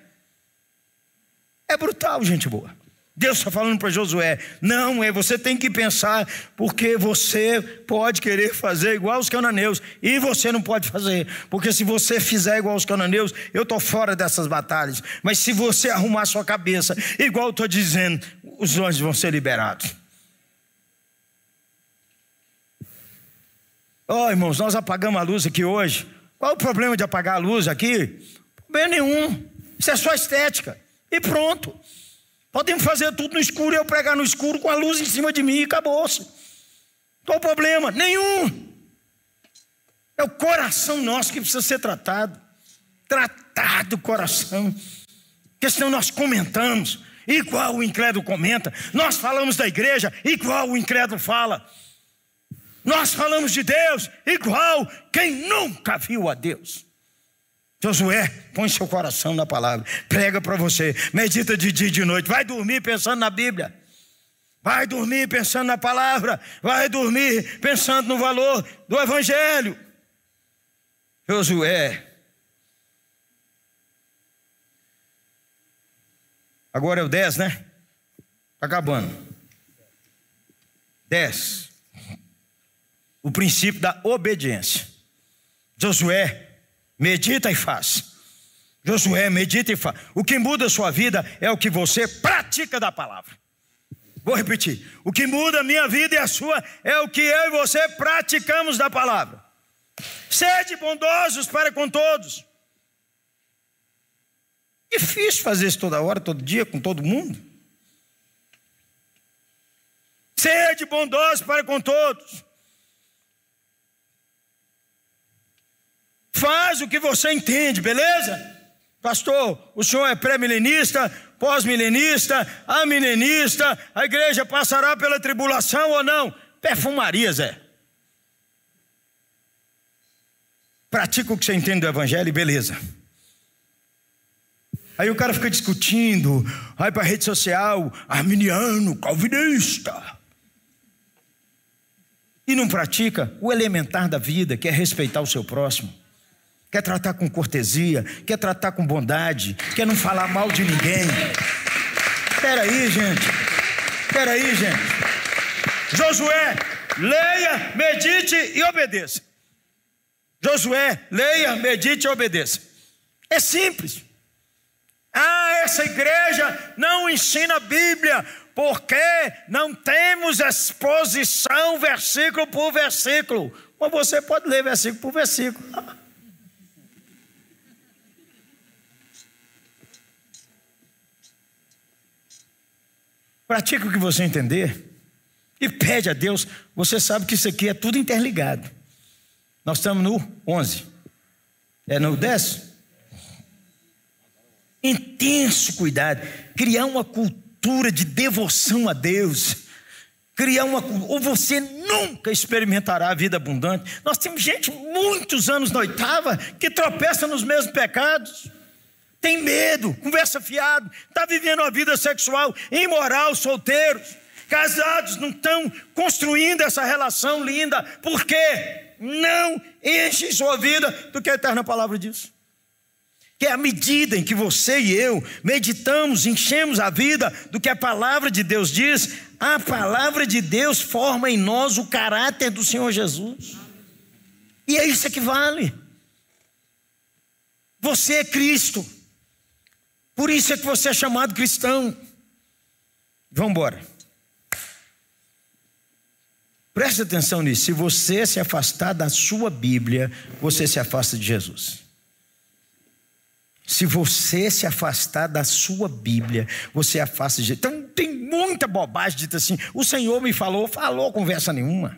Speaker 1: É brutal, gente boa. Deus está falando para Josué: não, é você tem que pensar, porque você pode querer fazer igual os cananeus, e você não pode fazer, porque se você fizer igual os cananeus, eu estou fora dessas batalhas. Mas se você arrumar sua cabeça, igual eu estou dizendo, os anjos vão ser liberados. Ó oh, irmãos, nós apagamos a luz aqui hoje. Qual o problema de apagar a luz aqui? Problema nenhum. Isso é só estética. E pronto. Podemos fazer tudo no escuro e eu pregar no escuro com a luz em cima de mim e acabou-se. Qual o problema? Nenhum. É o coração nosso que precisa ser tratado. Tratado o coração. Porque senão nós comentamos, igual o incrédulo comenta. Nós falamos da igreja, igual o incrédulo fala. Nós falamos de Deus, igual quem nunca viu a Deus. Josué, põe seu coração na palavra, prega para você, medita de dia e de noite, vai dormir pensando na Bíblia, vai dormir pensando na palavra, vai dormir pensando no valor do Evangelho. Josué, agora é o 10, né? Está acabando. 10. O princípio da obediência. Josué Medita e faz. Josué, medita e faz. O que muda a sua vida é o que você pratica da palavra. Vou repetir. O que muda a minha vida e a sua é o que eu e você praticamos da palavra. Sede bondosos para com todos. Difícil fazer isso toda hora, todo dia, com todo mundo. Sede bondoso para com todos. Faz o que você entende, beleza? Pastor, o senhor é pré-milenista, pós-milenista, amilenista, a igreja passará pela tribulação ou não? Perfumaria, Zé. Pratica o que você entende do evangelho, beleza. Aí o cara fica discutindo, vai para a rede social, arminiano, calvinista. E não pratica o elementar da vida, que é respeitar o seu próximo quer tratar com cortesia, quer tratar com bondade, quer não falar mal de ninguém. Espera aí, gente. Espera aí, gente. Josué, leia, medite e obedeça. Josué, leia, medite e obedeça. É simples. Ah, essa igreja não ensina a Bíblia, porque não temos exposição versículo por versículo. Mas você pode ler versículo por versículo. Pratica o que você entender e pede a Deus. Você sabe que isso aqui é tudo interligado. Nós estamos no 11. É no 10? Intenso cuidado. Criar uma cultura de devoção a Deus. Criar uma. Ou você nunca experimentará a vida abundante. Nós temos gente, muitos anos na oitava, que tropeça nos mesmos pecados tem medo, conversa fiado, está vivendo uma vida sexual imoral, solteiros, casados não estão construindo essa relação linda, porque não enche sua vida do que a eterna palavra diz. Que é a medida em que você e eu meditamos, enchemos a vida do que a palavra de Deus diz, a palavra de Deus forma em nós o caráter do Senhor Jesus. E é isso que vale. Você é Cristo. Por isso é que você é chamado cristão. Vamos embora. Preste atenção nisso. Se você se afastar da sua Bíblia, você se afasta de Jesus. Se você se afastar da sua Bíblia, você afasta de Jesus. Então tem muita bobagem dita assim. O Senhor me falou, falou conversa nenhuma.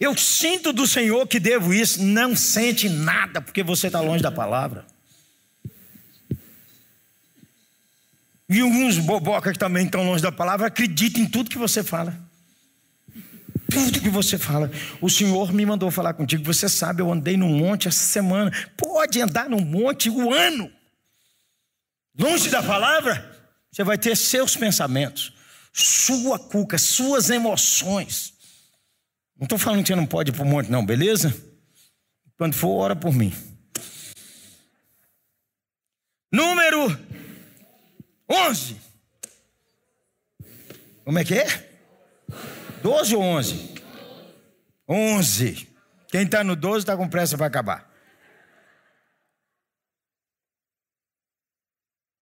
Speaker 1: Eu sinto do Senhor que devo isso. Não sente nada, porque você está longe da palavra. E alguns boboca que também estão longe da palavra acreditam em tudo que você fala. Tudo que você fala. O Senhor me mandou falar contigo. Você sabe, eu andei num monte essa semana. Pode andar num monte o ano. Longe da palavra, você vai ter seus pensamentos, sua cuca, suas emoções. Não estou falando que você não pode ir para o monte, não, beleza? Quando for, ora por mim. Número 11. Como é que é? 12 ou 11? 11. Quem está no 12 está com pressa para acabar.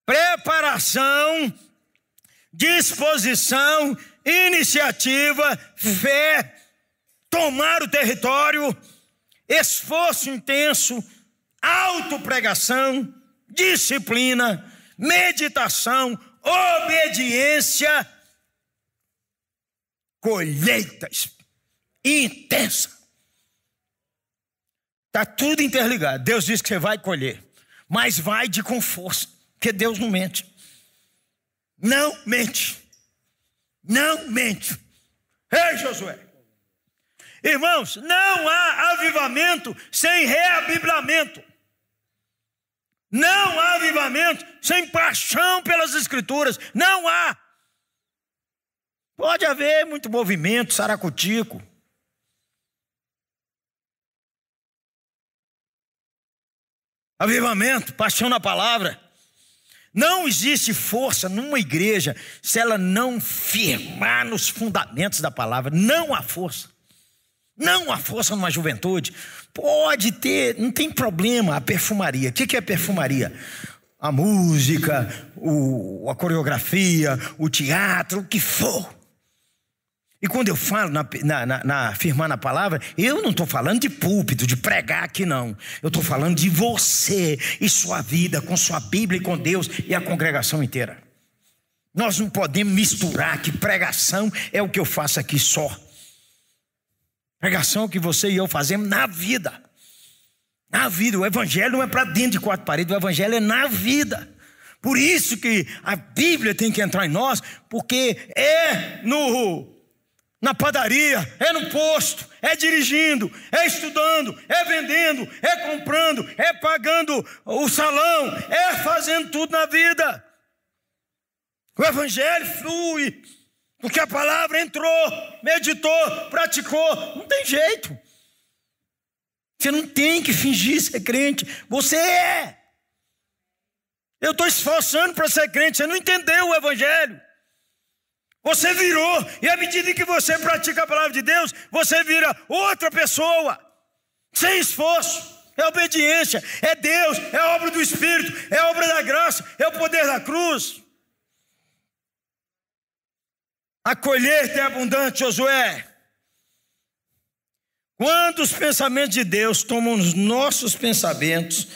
Speaker 1: Preparação, disposição, iniciativa, fé, tomar o território, esforço intenso, autopregação, disciplina, meditação, obediência, colheitas intensa. Está tudo interligado. Deus diz que você vai colher, mas vai de com força, porque Deus não mente. Não mente. Não mente. Ei, Josué. Irmãos, não há avivamento sem reabiblamento. Não há avivamento sem paixão pelas Escrituras. Não há. Pode haver muito movimento, saracutico. Avivamento, paixão na palavra. Não existe força numa igreja se ela não firmar nos fundamentos da palavra. Não há força. Não há força numa juventude. Pode ter, não tem problema a perfumaria. O que é perfumaria? A música, o, a coreografia, o teatro, o que for. E quando eu falo na, na, na, na afirmar na palavra, eu não estou falando de púlpito, de pregar aqui, não. Eu estou falando de você e sua vida, com sua Bíblia e com Deus e a congregação inteira. Nós não podemos misturar que pregação é o que eu faço aqui só. Pregação que você e eu fazemos na vida. Na vida. O Evangelho não é para dentro de quatro paredes, o Evangelho é na vida. Por isso que a Bíblia tem que entrar em nós, porque é no na padaria, é no posto, é dirigindo, é estudando, é vendendo, é comprando, é pagando o salão, é fazendo tudo na vida. O evangelho flui, porque a palavra entrou, meditou, praticou, não tem jeito. Você não tem que fingir ser crente, você é. Eu estou esforçando para ser crente, você não entendeu o evangelho. Você virou, e à medida que você pratica a palavra de Deus, você vira outra pessoa, sem esforço. É obediência, é Deus, é obra do Espírito, é obra da graça, é o poder da cruz. A colheita é abundante, Josué. Quando os pensamentos de Deus tomam os nossos pensamentos,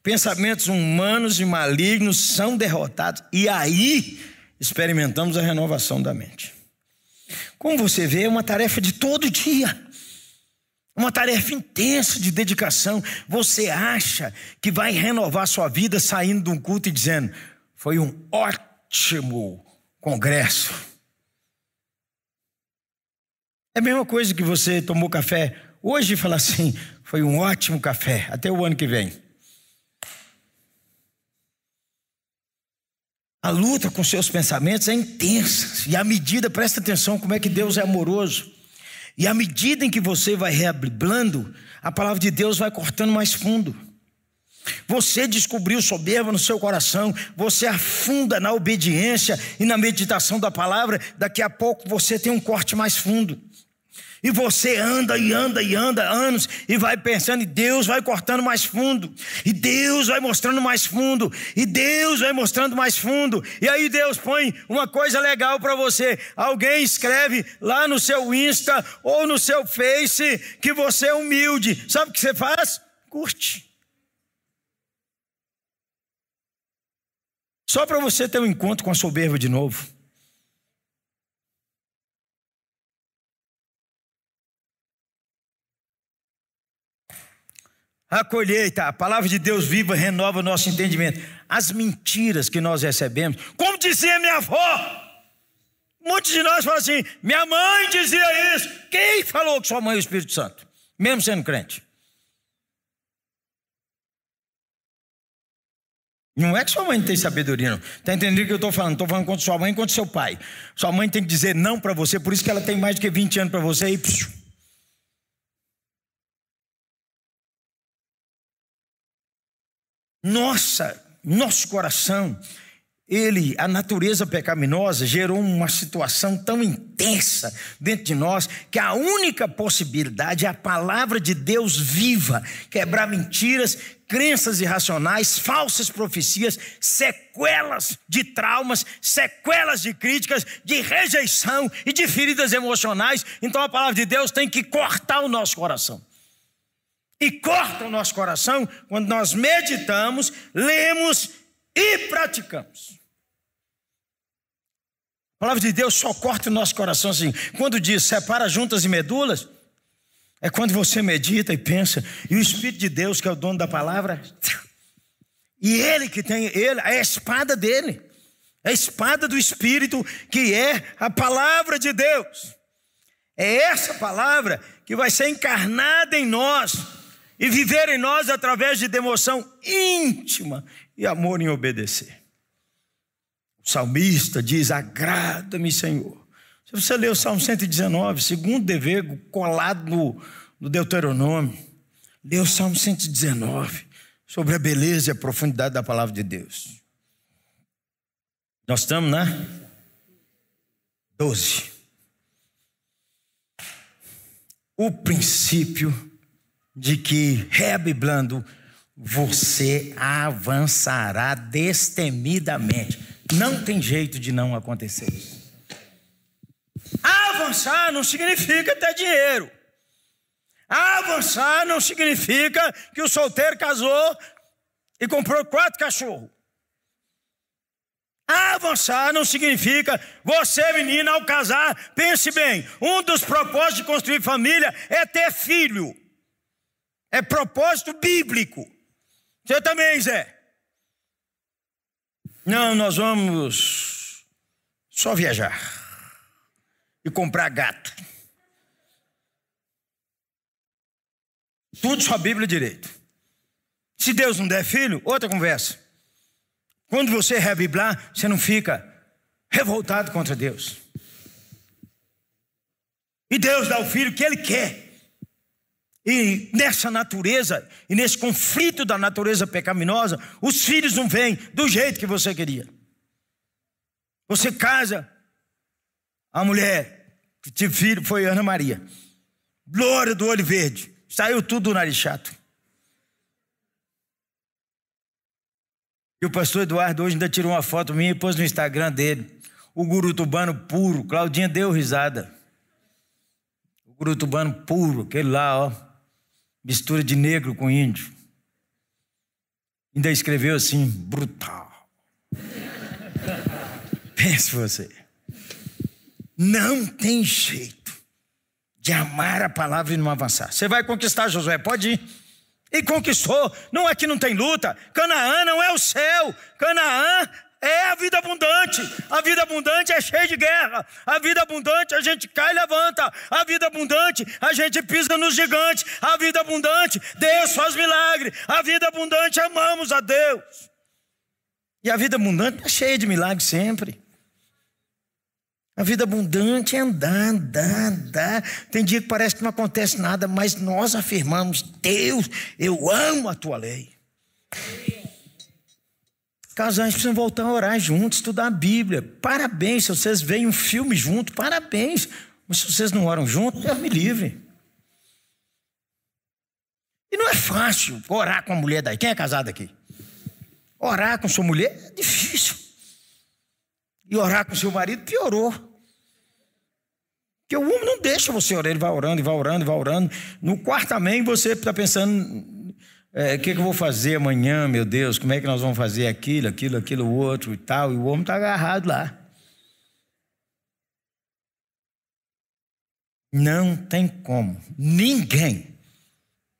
Speaker 1: pensamentos humanos e malignos são derrotados, e aí experimentamos a renovação da mente. Como você vê, é uma tarefa de todo dia. Uma tarefa intensa de dedicação. Você acha que vai renovar sua vida saindo de um culto e dizendo: Foi um ótimo congresso. É a mesma coisa que você tomou café hoje e fala assim: Foi um ótimo café, até o ano que vem. A luta com seus pensamentos é intensa. E à medida, presta atenção como é que Deus é amoroso. E à medida em que você vai reablando, a palavra de Deus vai cortando mais fundo. Você descobriu soberba no seu coração, você afunda na obediência e na meditação da palavra, daqui a pouco você tem um corte mais fundo. E você anda e anda e anda anos e vai pensando, e Deus vai cortando mais fundo, e Deus vai mostrando mais fundo, e Deus vai mostrando mais fundo. E aí Deus põe uma coisa legal para você. Alguém escreve lá no seu Insta ou no seu Face que você é humilde. Sabe o que você faz? Curte. Só para você ter um encontro com a soberba de novo. A colheita, a palavra de Deus viva renova o nosso entendimento. As mentiras que nós recebemos, como dizia minha avó, muitos de nós falam assim: minha mãe dizia isso. Quem falou que sua mãe é o Espírito Santo, mesmo sendo crente? Não é que sua mãe não tem sabedoria, não. Está entendendo o que eu estou falando? Estou falando contra sua mãe e contra seu pai. Sua mãe tem que dizer não para você, por isso que ela tem mais do que 20 anos para você e. Psiu, Nossa, nosso coração, ele, a natureza pecaminosa gerou uma situação tão intensa dentro de nós que a única possibilidade é a palavra de Deus viva, quebrar mentiras, crenças irracionais, falsas profecias, sequelas de traumas, sequelas de críticas, de rejeição e de feridas emocionais. Então a palavra de Deus tem que cortar o nosso coração e corta o nosso coração quando nós meditamos, lemos e praticamos. A palavra de Deus só corta o nosso coração assim. Quando diz separa juntas e medulas, é quando você medita e pensa, e o Espírito de Deus, que é o dono da palavra, e ele que tem, ele, é a espada dele, a espada do Espírito, que é a palavra de Deus. É essa palavra que vai ser encarnada em nós e viver em nós através de devoção íntima e amor em obedecer. O salmista diz: Agrada-me, Senhor. Se você ler o Salmo 119, segundo dever, colado no, no Deuteronômio, lê o Salmo 119 sobre a beleza e a profundidade da palavra de Deus. Nós estamos na 12. O princípio de que, rebiblando, você avançará destemidamente. Não tem jeito de não acontecer isso. Avançar não significa ter dinheiro. Avançar não significa que o solteiro casou e comprou quatro cachorros. Avançar não significa você, menina, ao casar, pense bem: um dos propósitos de construir família é ter filho. É propósito bíblico. Você também, Zé? Não, nós vamos só viajar e comprar gato. Tudo sua Bíblia direito. Se Deus não der filho, outra conversa. Quando você rebiblar, você não fica revoltado contra Deus. E Deus dá o filho que Ele quer. E nessa natureza, e nesse conflito da natureza pecaminosa, os filhos não vêm do jeito que você queria. Você casa, a mulher que tive filho foi Ana Maria, loura do olho verde, saiu tudo do nariz chato. E o pastor Eduardo hoje ainda tirou uma foto minha e pôs no Instagram dele. O guru tubano puro. Claudinha deu risada. O guru tubano puro, aquele lá, ó. Mistura de negro com índio. Ainda escreveu assim, brutal. Pense você. Não tem jeito de amar a palavra e não avançar. Você vai conquistar Josué, pode ir. E conquistou. Não é que não tem luta. Canaã não é o céu. Canaã é a vida abundante. A vida abundante é cheia de guerra. A vida abundante a gente cai e levanta. A vida abundante a gente pisa nos gigantes. A vida abundante Deus faz milagre. A vida abundante amamos a Deus. E a vida abundante é cheia de milagres sempre. A vida abundante é andar, andar, andar. Tem dia que parece que não acontece nada, mas nós afirmamos: Deus, eu amo a tua lei. Casais precisam voltar a orar juntos, estudar a Bíblia. Parabéns, se vocês veem um filme junto, parabéns. Mas se vocês não oram juntos, Deus me livre. E não é fácil orar com a mulher daí. Quem é casado aqui? Orar com sua mulher é difícil. E orar com seu marido piorou. Porque o homem não deixa você orar, ele vai orando, e vai orando, e vai orando. No quarto amém, você está pensando: é, o que, que eu vou fazer amanhã, meu Deus? Como é que nós vamos fazer aquilo, aquilo, aquilo, outro e tal? E o homem está agarrado lá. Não tem como. Ninguém,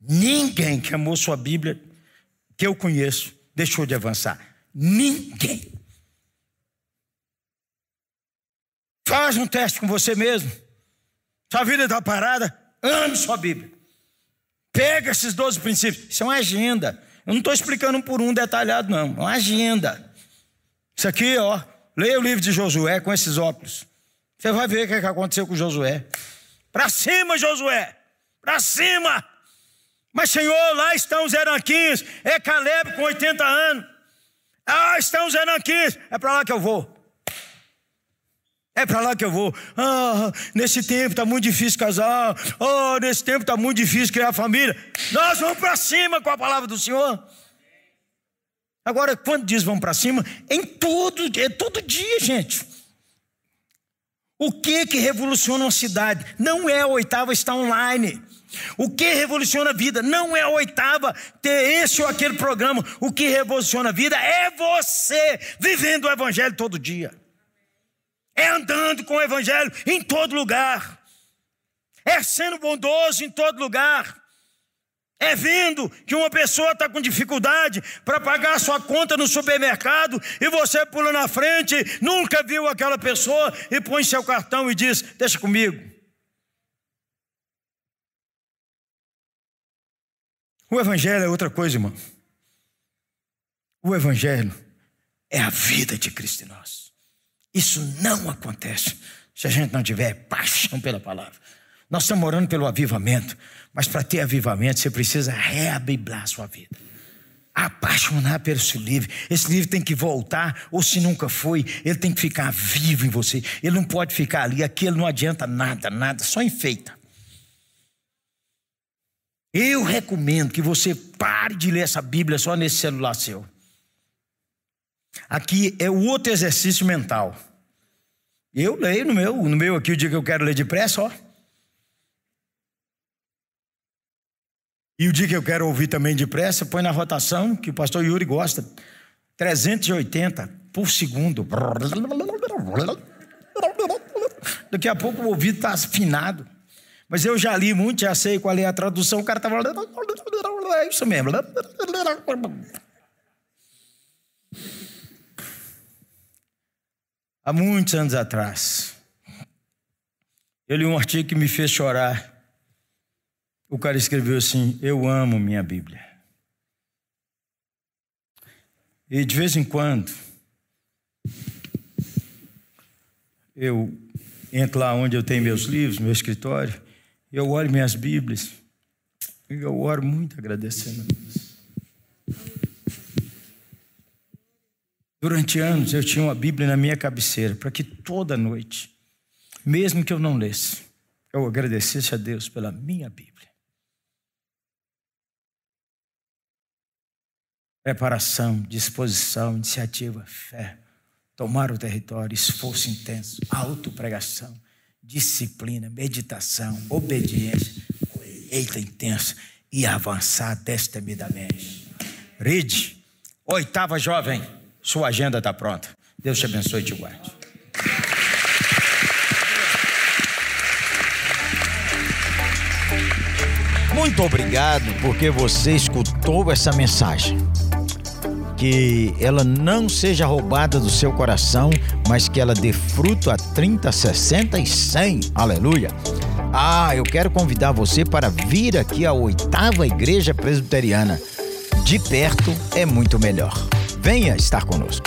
Speaker 1: ninguém que amou sua Bíblia, que eu conheço, deixou de avançar. Ninguém. Faz um teste com você mesmo. Sua vida está parada, ame sua Bíblia. Pega esses 12 princípios. Isso é uma agenda. Eu não estou explicando um por um detalhado, não. É uma agenda. Isso aqui, ó. Leia o livro de Josué com esses óculos. Você vai ver o que, é que aconteceu com Josué. Para cima, Josué. Para cima. Mas, Senhor, lá estão os Eranquins. É Caleb com 80 anos. Ah, estão os Eranquins. É para lá que eu vou. É para lá que eu vou. Ah, nesse tempo está muito difícil casar. Oh, nesse tempo está muito difícil criar família. Nós vamos para cima com a palavra do Senhor. Agora, quando diz vamos para cima, em todo, é todo dia, gente. O que que revoluciona uma cidade? Não é a oitava estar online. O que revoluciona a vida não é a oitava ter esse ou aquele programa. O que revoluciona a vida é você vivendo o evangelho todo dia é andando com o Evangelho em todo lugar, é sendo bondoso em todo lugar, é vendo que uma pessoa está com dificuldade para pagar sua conta no supermercado e você pula na frente, nunca viu aquela pessoa e põe seu cartão e diz: Deixa comigo. O Evangelho é outra coisa, irmão. O Evangelho é a vida de Cristo em nós. Isso não acontece se a gente não tiver paixão pela palavra. Nós estamos orando pelo avivamento, mas para ter avivamento você precisa reabiblar a sua vida. Apaixonar pelo esse livro. Esse livro tem que voltar, ou se nunca foi, ele tem que ficar vivo em você. Ele não pode ficar ali, aquilo não adianta nada, nada, só enfeita. Eu recomendo que você pare de ler essa Bíblia só nesse celular seu. Aqui é o outro exercício mental. Eu leio no meu, no meu aqui o dia que eu quero ler depressa, ó. E o dia que eu quero ouvir também depressa, põe na rotação, que o pastor Yuri gosta. 380 por segundo. Daqui a pouco o ouvido está afinado. Mas eu já li muito, já sei qual é a tradução. O cara estava. É isso mesmo. Há muitos anos atrás, eu li um artigo que me fez chorar. O cara escreveu assim: Eu amo minha Bíblia. E de vez em quando, eu entro lá onde eu tenho meus livros, meu escritório, eu olho minhas Bíblias, e eu oro muito agradecendo a Deus. Durante anos eu tinha uma Bíblia na minha cabeceira, para que toda noite, mesmo que eu não lesse, eu agradecesse a Deus pela minha Bíblia. Preparação, disposição, iniciativa, fé, tomar o território, esforço intenso, autopregação, disciplina, meditação, obediência, colheita intensa e avançar destemidamente. Ride, oitava jovem. Sua agenda está pronta. Deus te abençoe e te guarde.
Speaker 2: Muito obrigado porque você escutou essa mensagem. Que ela não seja roubada do seu coração, mas que ela dê fruto a 30, 60 e 100. Aleluia. Ah, eu quero convidar você para vir aqui à oitava igreja presbiteriana. De perto é muito melhor. Venha estar conosco.